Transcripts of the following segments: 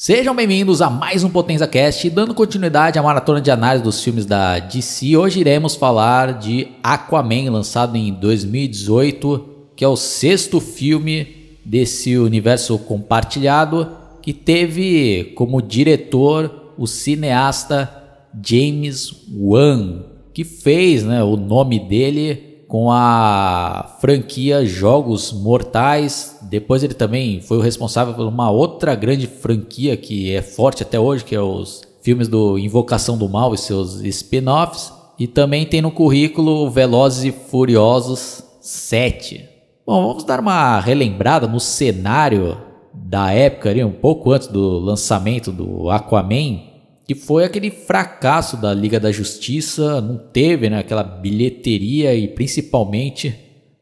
Sejam bem-vindos a mais um Potenza Cast, dando continuidade à maratona de análise dos filmes da DC. Hoje iremos falar de Aquaman, lançado em 2018, que é o sexto filme desse universo compartilhado, que teve como diretor o cineasta James Wan, que fez né, o nome dele com a franquia Jogos Mortais. Depois ele também foi o responsável por uma outra grande franquia que é forte até hoje, que é os filmes do Invocação do Mal e seus spin-offs. E também tem no currículo Velozes e Furiosos 7. Bom, vamos dar uma relembrada no cenário da época ali, um pouco antes do lançamento do Aquaman que foi aquele fracasso da Liga da Justiça, não teve né, aquela bilheteria e principalmente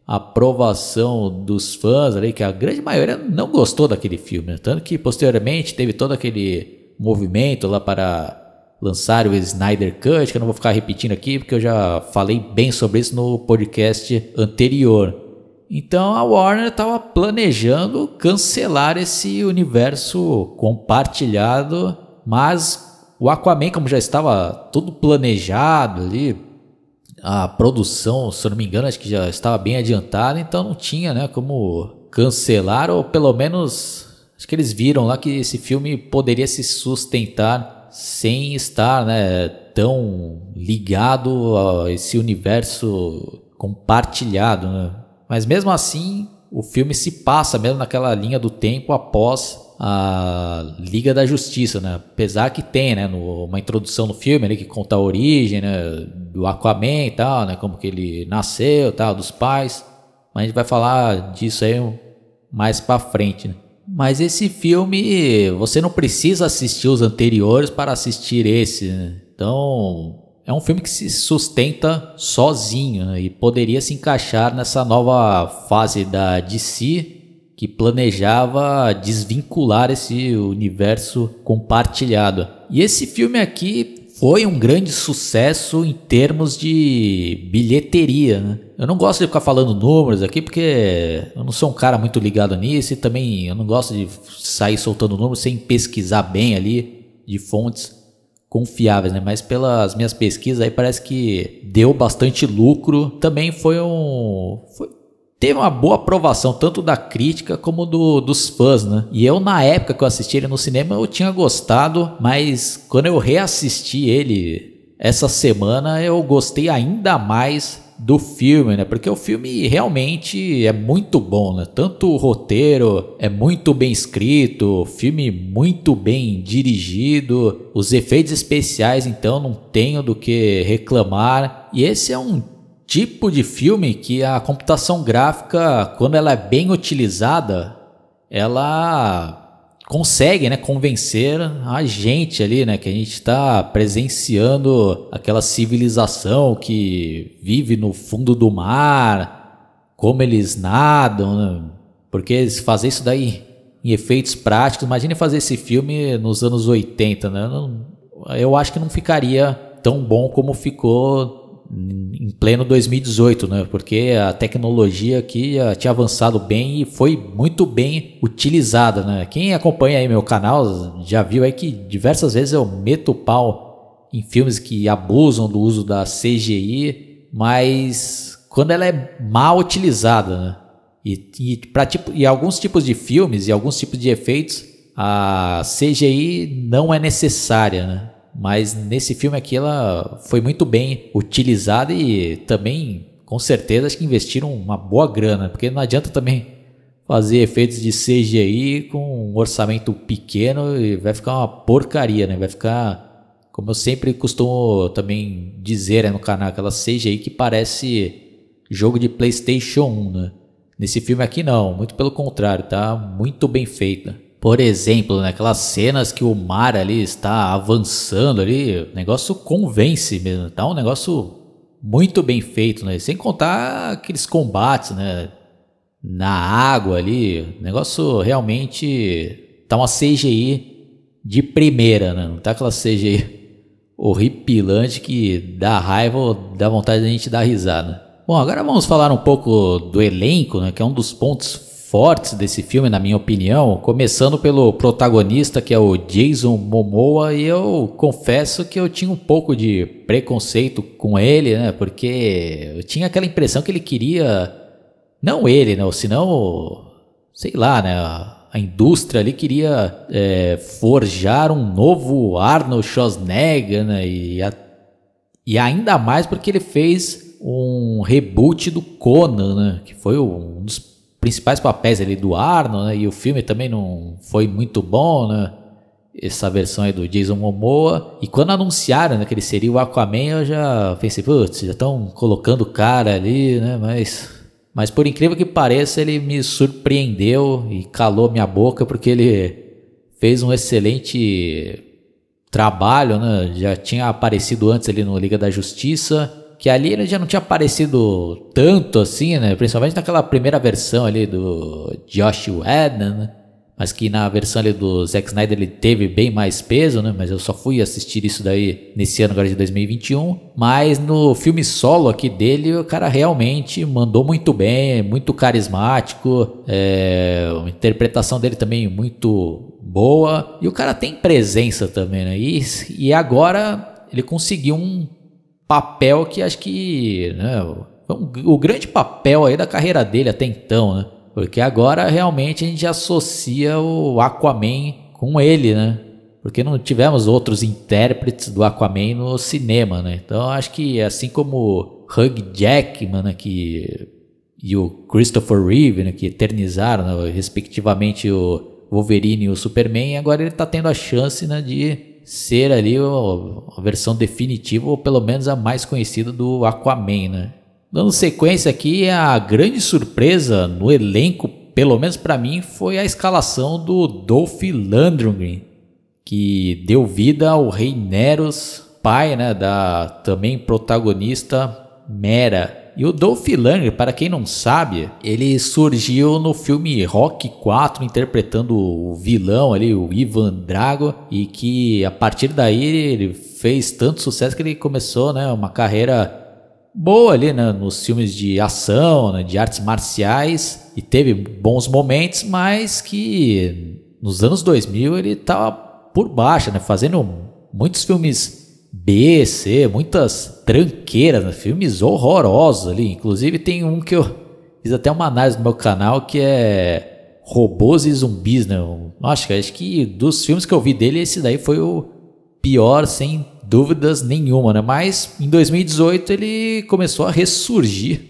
a aprovação dos fãs ali, que a grande maioria não gostou daquele filme, né? tanto que posteriormente teve todo aquele movimento lá para lançar o Snyder Cut, que eu não vou ficar repetindo aqui, porque eu já falei bem sobre isso no podcast anterior. Então a Warner estava planejando cancelar esse universo compartilhado, mas o Aquaman, como já estava tudo planejado ali, a produção, se eu não me engano, acho que já estava bem adiantada, então não tinha, né, como cancelar ou pelo menos acho que eles viram lá que esse filme poderia se sustentar sem estar, né, tão ligado a esse universo compartilhado, né? Mas mesmo assim, o filme se passa mesmo naquela linha do tempo após a Liga da Justiça, né? Apesar que tem, né, no, uma introdução no filme ali que conta a origem, né, do Aquaman e tal, né, como que ele nasceu, tal, dos pais. Mas a gente vai falar disso aí mais para frente, né? Mas esse filme, você não precisa assistir os anteriores para assistir esse, né? Então, é um filme que se sustenta sozinho né? e poderia se encaixar nessa nova fase da DC que planejava desvincular esse universo compartilhado. E esse filme aqui foi um grande sucesso em termos de bilheteria. Né? Eu não gosto de ficar falando números aqui porque eu não sou um cara muito ligado nisso e também eu não gosto de sair soltando números sem pesquisar bem ali de fontes confiáveis, né? Mas pelas minhas pesquisas aí parece que deu bastante lucro. Também foi um foi, teve uma boa aprovação tanto da crítica como do, dos fãs, né? E eu na época que eu assisti ele no cinema eu tinha gostado, mas quando eu reassisti ele essa semana eu gostei ainda mais do filme, né? Porque o filme realmente é muito bom, né? Tanto o roteiro é muito bem escrito, o filme muito bem dirigido, os efeitos especiais então não tenho do que reclamar. E esse é um tipo de filme que a computação gráfica, quando ela é bem utilizada, ela consegue né, convencer a gente ali, né, que a gente está presenciando aquela civilização que vive no fundo do mar, como eles nadam, né? porque fazer isso daí em efeitos práticos, imagine fazer esse filme nos anos 80, né? Eu acho que não ficaria tão bom como ficou em pleno 2018, né? Porque a tecnologia aqui tinha avançado bem e foi muito bem utilizada, né? Quem acompanha aí meu canal já viu aí que diversas vezes eu meto o pau em filmes que abusam do uso da CGI, mas quando ela é mal utilizada, né? E, e para tipo, e alguns tipos de filmes e alguns tipos de efeitos, a CGI não é necessária, né? Mas nesse filme aqui ela foi muito bem utilizada e também, com certeza, acho que investiram uma boa grana, porque não adianta também fazer efeitos de CGI com um orçamento pequeno e vai ficar uma porcaria, né? Vai ficar, como eu sempre costumo também dizer né, no canal, aquela CGI que parece jogo de PlayStation 1, né? Nesse filme aqui não, muito pelo contrário, tá muito bem feita. Por exemplo, naquelas cenas que o mar ali está avançando ali, o negócio convence mesmo, tá um negócio muito bem feito, né? Sem contar aqueles combates, né? Na água ali, o negócio realmente tá uma CGI de primeira, né? Não tá aquela CGI horripilante que dá raiva ou dá vontade de a gente dar risada. Bom, agora vamos falar um pouco do elenco, né? Que é um dos pontos fortes desse filme, na minha opinião, começando pelo protagonista que é o Jason Momoa, e eu confesso que eu tinha um pouco de preconceito com ele, né? Porque eu tinha aquela impressão que ele queria não ele, né? Ou senão, sei lá, né? A indústria ali queria é, forjar um novo Arnold Schwarzenegger, né? E, a, e ainda mais porque ele fez um reboot do Conan, né? Que foi um dos principais papéis ali do Arnold, né? E o filme também não foi muito bom, né? Essa versão aí do Jason Momoa. E quando anunciaram né, que ele seria o Aquaman, eu já pensei, putz, já estão colocando o cara ali, né? Mas, mas por incrível que pareça, ele me surpreendeu e calou minha boca, porque ele fez um excelente trabalho, né? Já tinha aparecido antes ali no Liga da Justiça que ali ele já não tinha aparecido tanto assim, né? Principalmente naquela primeira versão ali do Josh Whedon, né? Mas que na versão ali do Zack Snyder ele teve bem mais peso, né? Mas eu só fui assistir isso daí nesse ano agora de 2021. Mas no filme solo aqui dele, o cara realmente mandou muito bem, muito carismático. É, a interpretação dele também muito boa. E o cara tem presença também, né? E, e agora ele conseguiu um papel que acho que né, o, o grande papel aí da carreira dele até então, né? Porque agora realmente a gente associa o Aquaman com ele, né? Porque não tivemos outros intérpretes do Aquaman no cinema, né? Então acho que assim como Hugh Jackman, né, que e o Christopher Reeve, né, que eternizaram, né, respectivamente o Wolverine e o Superman, agora ele está tendo a chance, né, de ser ali a versão definitiva, ou pelo menos a mais conhecida do Aquaman, né? Dando sequência aqui, a grande surpresa no elenco, pelo menos para mim, foi a escalação do Dolph Lundgren, que deu vida ao Rei Neros, pai né, da também protagonista Mera. E o Dolph Lundgren, para quem não sabe, ele surgiu no filme Rock 4 interpretando o vilão ali, o Ivan Drago, e que a partir daí ele fez tanto sucesso que ele começou, né, uma carreira boa ali, né, nos filmes de ação, né, de artes marciais, e teve bons momentos, mas que nos anos 2000 ele estava por baixo, né, fazendo muitos filmes B, C, muitas tranqueiras, né? filmes horrorosos ali. Inclusive tem um que eu fiz até uma análise no meu canal que é Robôs e Zumbis, né? Acho, acho que dos filmes que eu vi dele, esse daí foi o pior, sem dúvidas nenhuma, né? Mas em 2018 ele começou a ressurgir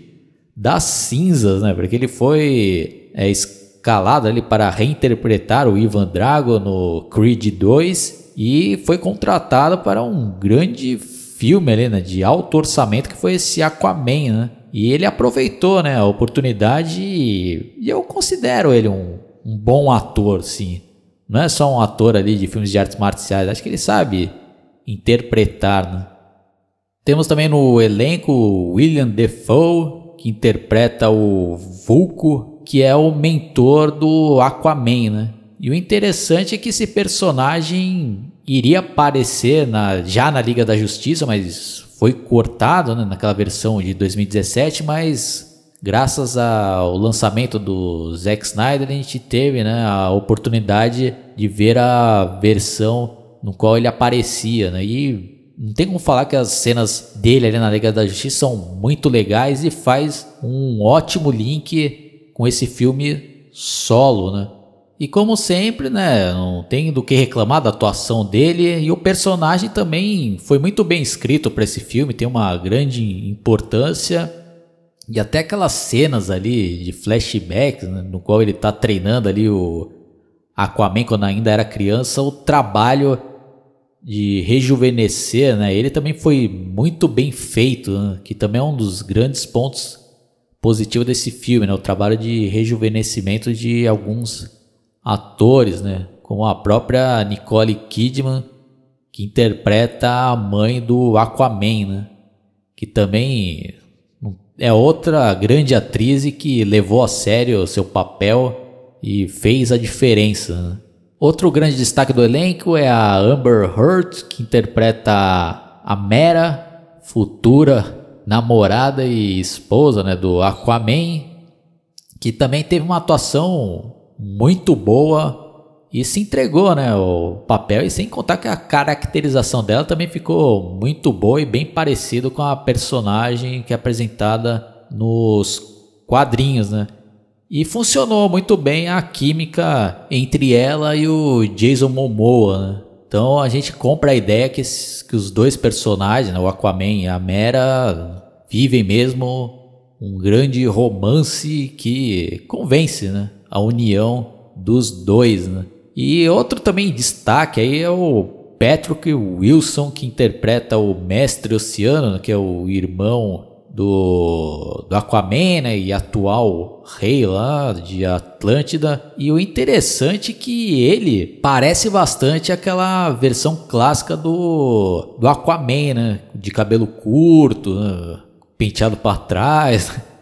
das cinzas, né? Porque ele foi é, escalado ali para reinterpretar o Ivan Drago no Creed 2 e foi contratado para um grande filme ali, né, de alto orçamento que foi esse Aquaman, né? E ele aproveitou, né, a oportunidade e, eu considero ele um, um bom ator, sim. Não é só um ator ali de filmes de artes marciais, acho que ele sabe interpretar, né? Temos também no elenco William Defoe, que interpreta o Vulco, que é o mentor do Aquaman, né? E o interessante é que esse personagem iria aparecer na, já na Liga da Justiça, mas foi cortado né, naquela versão de 2017, mas graças ao lançamento do Zack Snyder a gente teve né, a oportunidade de ver a versão no qual ele aparecia, né? E não tem como falar que as cenas dele ali na Liga da Justiça são muito legais e faz um ótimo link com esse filme solo, né? E como sempre, né, não tem do que reclamar da atuação dele. E o personagem também foi muito bem escrito para esse filme, tem uma grande importância. E até aquelas cenas ali de flashbacks, né, no qual ele está treinando ali o Aquaman quando ainda era criança, o trabalho de rejuvenescer, né, ele também foi muito bem feito, né, que também é um dos grandes pontos positivos desse filme, né, o trabalho de rejuvenescimento de alguns atores, né? Como a própria Nicole Kidman, que interpreta a mãe do Aquaman, né? Que também é outra grande atriz e que levou a sério seu papel e fez a diferença. Né? Outro grande destaque do elenco é a Amber Heard, que interpreta a Mera, futura namorada e esposa né, do Aquaman, que também teve uma atuação muito boa e se entregou, né, o papel e sem contar que a caracterização dela também ficou muito boa e bem parecido com a personagem que é apresentada nos quadrinhos, né? E funcionou muito bem a química entre ela e o Jason Momoa, né? Então a gente compra a ideia que, que os dois personagens, né, o Aquaman e a Mera, vivem mesmo um grande romance que convence né, a união dos dois. Né? E outro também destaque aí é o Patrick Wilson, que interpreta o Mestre Oceano, que é o irmão do, do Aquaman né, e atual rei lá de Atlântida. E o interessante é que ele parece bastante aquela versão clássica do, do Aquaman, né? De cabelo curto, né, penteado para trás.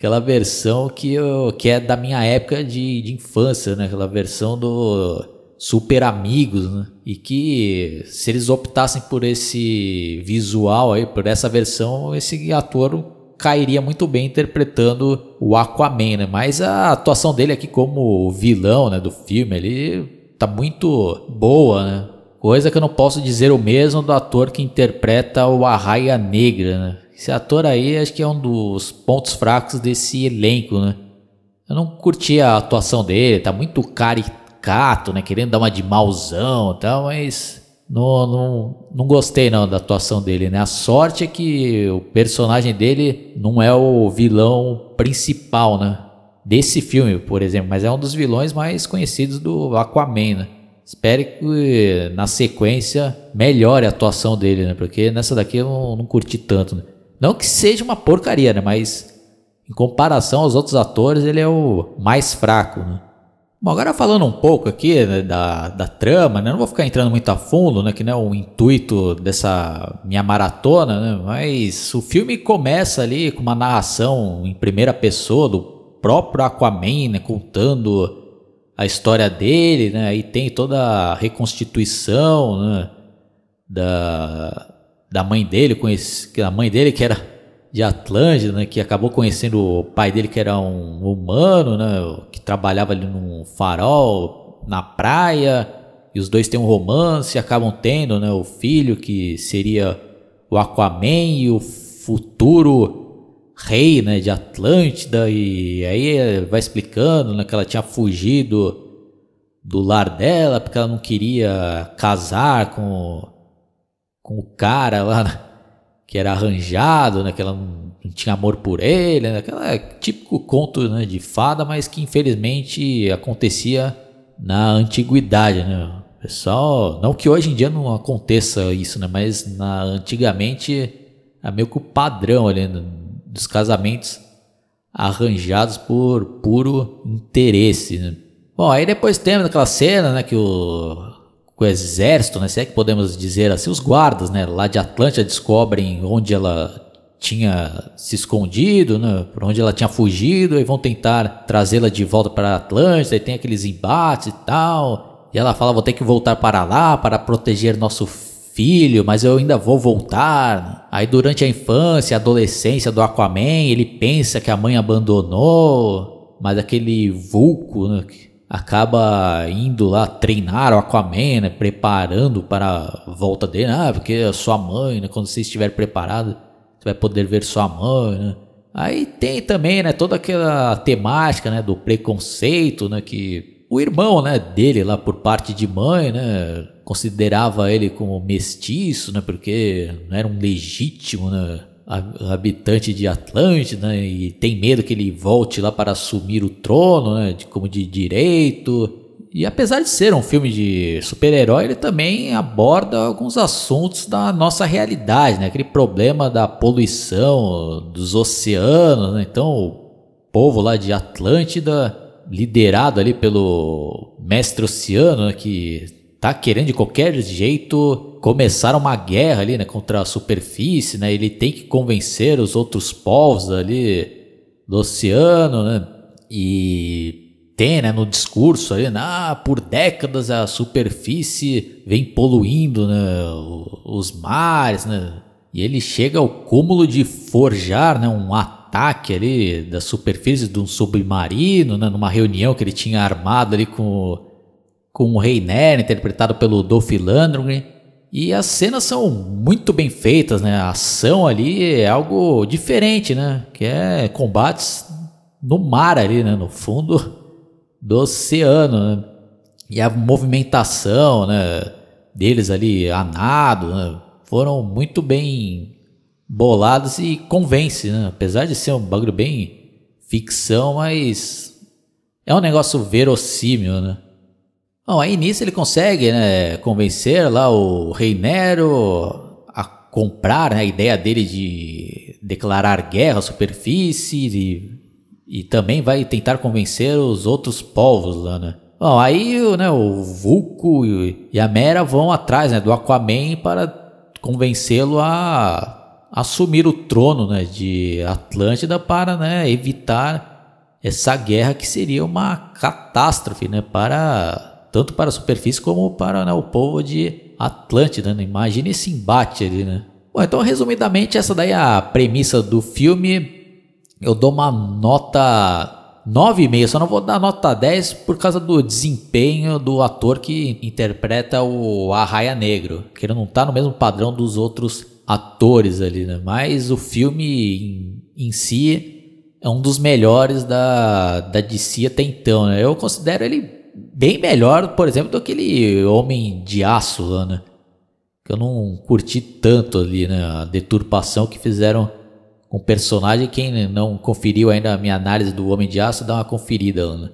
Aquela versão que, eu, que é da minha época de, de infância, né? Aquela versão do Super Amigos, né? E que se eles optassem por esse visual aí, por essa versão, esse ator cairia muito bem interpretando o Aquaman, né? Mas a atuação dele aqui como vilão, né, do filme, ele tá muito boa, né? Coisa que eu não posso dizer o mesmo do ator que interpreta o Arraia Negra, né? Esse ator aí acho que é um dos pontos fracos desse elenco, né? Eu não curti a atuação dele, tá muito caricato, né? Querendo dar uma de mauzão e tal, mas não, não, não gostei não da atuação dele, né? A sorte é que o personagem dele não é o vilão principal, né? Desse filme, por exemplo, mas é um dos vilões mais conhecidos do Aquaman, né? Espero que na sequência melhore a atuação dele, né? Porque nessa daqui eu não, não curti tanto, né? Não que seja uma porcaria, né? Mas em comparação aos outros atores, ele é o mais fraco, né? Bom, agora falando um pouco aqui né, da, da trama, né? Não vou ficar entrando muito a fundo, né? Que não é o intuito dessa minha maratona, né? Mas o filme começa ali com uma narração em primeira pessoa do próprio Aquaman, né? Contando a história dele, né? E tem toda a reconstituição, né? Da, da mãe dele, conheci, a mãe dele que era de Atlântida, né, que acabou conhecendo o pai dele que era um humano, né, que trabalhava ali num farol na praia, e os dois têm um romance, acabam tendo, né, o filho que seria o Aquaman e o futuro rei, né, de Atlântida, e aí vai explicando, né, que ela tinha fugido do lar dela porque ela não queria casar com com o cara lá né, que era arranjado, né, que ela não, tinha amor por ele, né, aquela típico conto né, de fada, mas que infelizmente acontecia na antiguidade, né? Pessoal, não que hoje em dia não aconteça isso, né, mas na antigamente é meio que o padrão ali né, dos casamentos arranjados por puro interesse, né? Bom, aí depois temos aquela cena, né, que o o exército, né, se é que podemos dizer assim, os guardas, né, lá de Atlântida descobrem onde ela tinha se escondido, né, por onde ela tinha fugido, e vão tentar trazê-la de volta para Atlântida, e tem aqueles embates e tal. E ela fala: "Vou ter que voltar para lá para proteger nosso filho, mas eu ainda vou voltar". Aí durante a infância, a adolescência do Aquaman, ele pensa que a mãe abandonou, mas aquele vulco, né, acaba indo lá treinar o Aquaman, né, preparando para a volta dele. Ah, porque a sua mãe, né, quando você estiver preparado, você vai poder ver sua mãe, né? Aí tem também, né, toda aquela temática, né, do preconceito, né, que o irmão, né, dele lá por parte de mãe, né, considerava ele como mestiço, né, porque não era um legítimo, né, habitante de Atlântida né, e tem medo que ele volte lá para assumir o trono, né, de, como de direito. E apesar de ser um filme de super-herói, ele também aborda alguns assuntos da nossa realidade, né? Aquele problema da poluição dos oceanos, né? Então, o povo lá de Atlântida, liderado ali pelo mestre oceano, né, que tá querendo de qualquer jeito começar uma guerra ali, né, contra a superfície, né? Ele tem que convencer os outros povos ali do oceano, né? E tem, né, no discurso ali, né, ah, por décadas a superfície vem poluindo, né, os mares, né? E ele chega ao cúmulo de forjar, né, um ataque ali da superfície de um submarino, né, numa reunião que ele tinha armado ali com, com o Rei Nero, interpretado pelo Dolph Lundgren. E as cenas são muito bem feitas, né? A ação ali é algo diferente, né? Que é combates no mar ali, né? No fundo do oceano, né? E a movimentação, né? Deles ali a nado, né? Foram muito bem bolados e convence, né? Apesar de ser um bagulho bem ficção, mas é um negócio verossímil, né? Bom, aí nisso ele consegue né, convencer lá o Rei Nero a comprar né, a ideia dele de declarar guerra à superfície e, e também vai tentar convencer os outros povos lá, né? Bom, aí né, o Vulco e a Mera vão atrás né, do Aquaman para convencê-lo a assumir o trono né, de Atlântida para né, evitar essa guerra que seria uma catástrofe né, para tanto para a superfície como para né, o povo de Atlântida. Né? Imagine esse embate ali, né? Bom, então resumidamente essa daí é a premissa do filme. Eu dou uma nota 9,5, só não vou dar nota 10 por causa do desempenho do ator que interpreta o Arraia Negro, que ele não está no mesmo padrão dos outros atores ali, né? Mas o filme em, em si é um dos melhores da, da DC até então, né? Eu considero ele bem melhor, por exemplo, do aquele Homem de Aço lá, né? Que eu não curti tanto ali, né? A deturpação que fizeram com o personagem. Quem não conferiu ainda a minha análise do Homem de Aço, dá uma conferida né?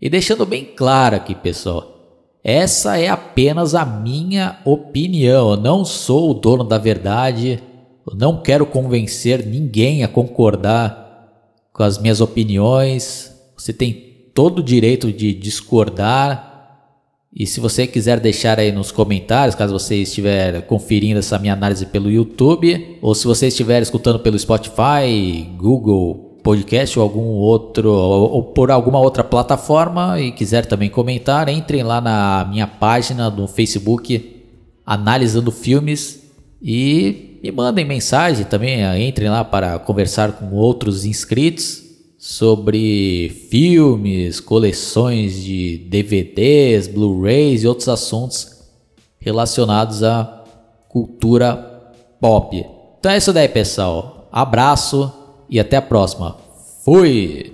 E deixando bem claro aqui, pessoal. Essa é apenas a minha opinião. Eu não sou o dono da verdade. Eu não quero convencer ninguém a concordar com as minhas opiniões. Você tem todo o direito de discordar. E se você quiser deixar aí nos comentários, caso você estiver conferindo essa minha análise pelo YouTube, ou se você estiver escutando pelo Spotify, Google Podcast ou algum outro, ou, ou por alguma outra plataforma e quiser também comentar, entrem lá na minha página do Facebook Analisando Filmes e me mandem mensagem também, entrem lá para conversar com outros inscritos sobre filmes, coleções de DVDs, Blu-rays e outros assuntos relacionados à cultura pop. Então é isso daí, pessoal. Abraço e até a próxima. Fui!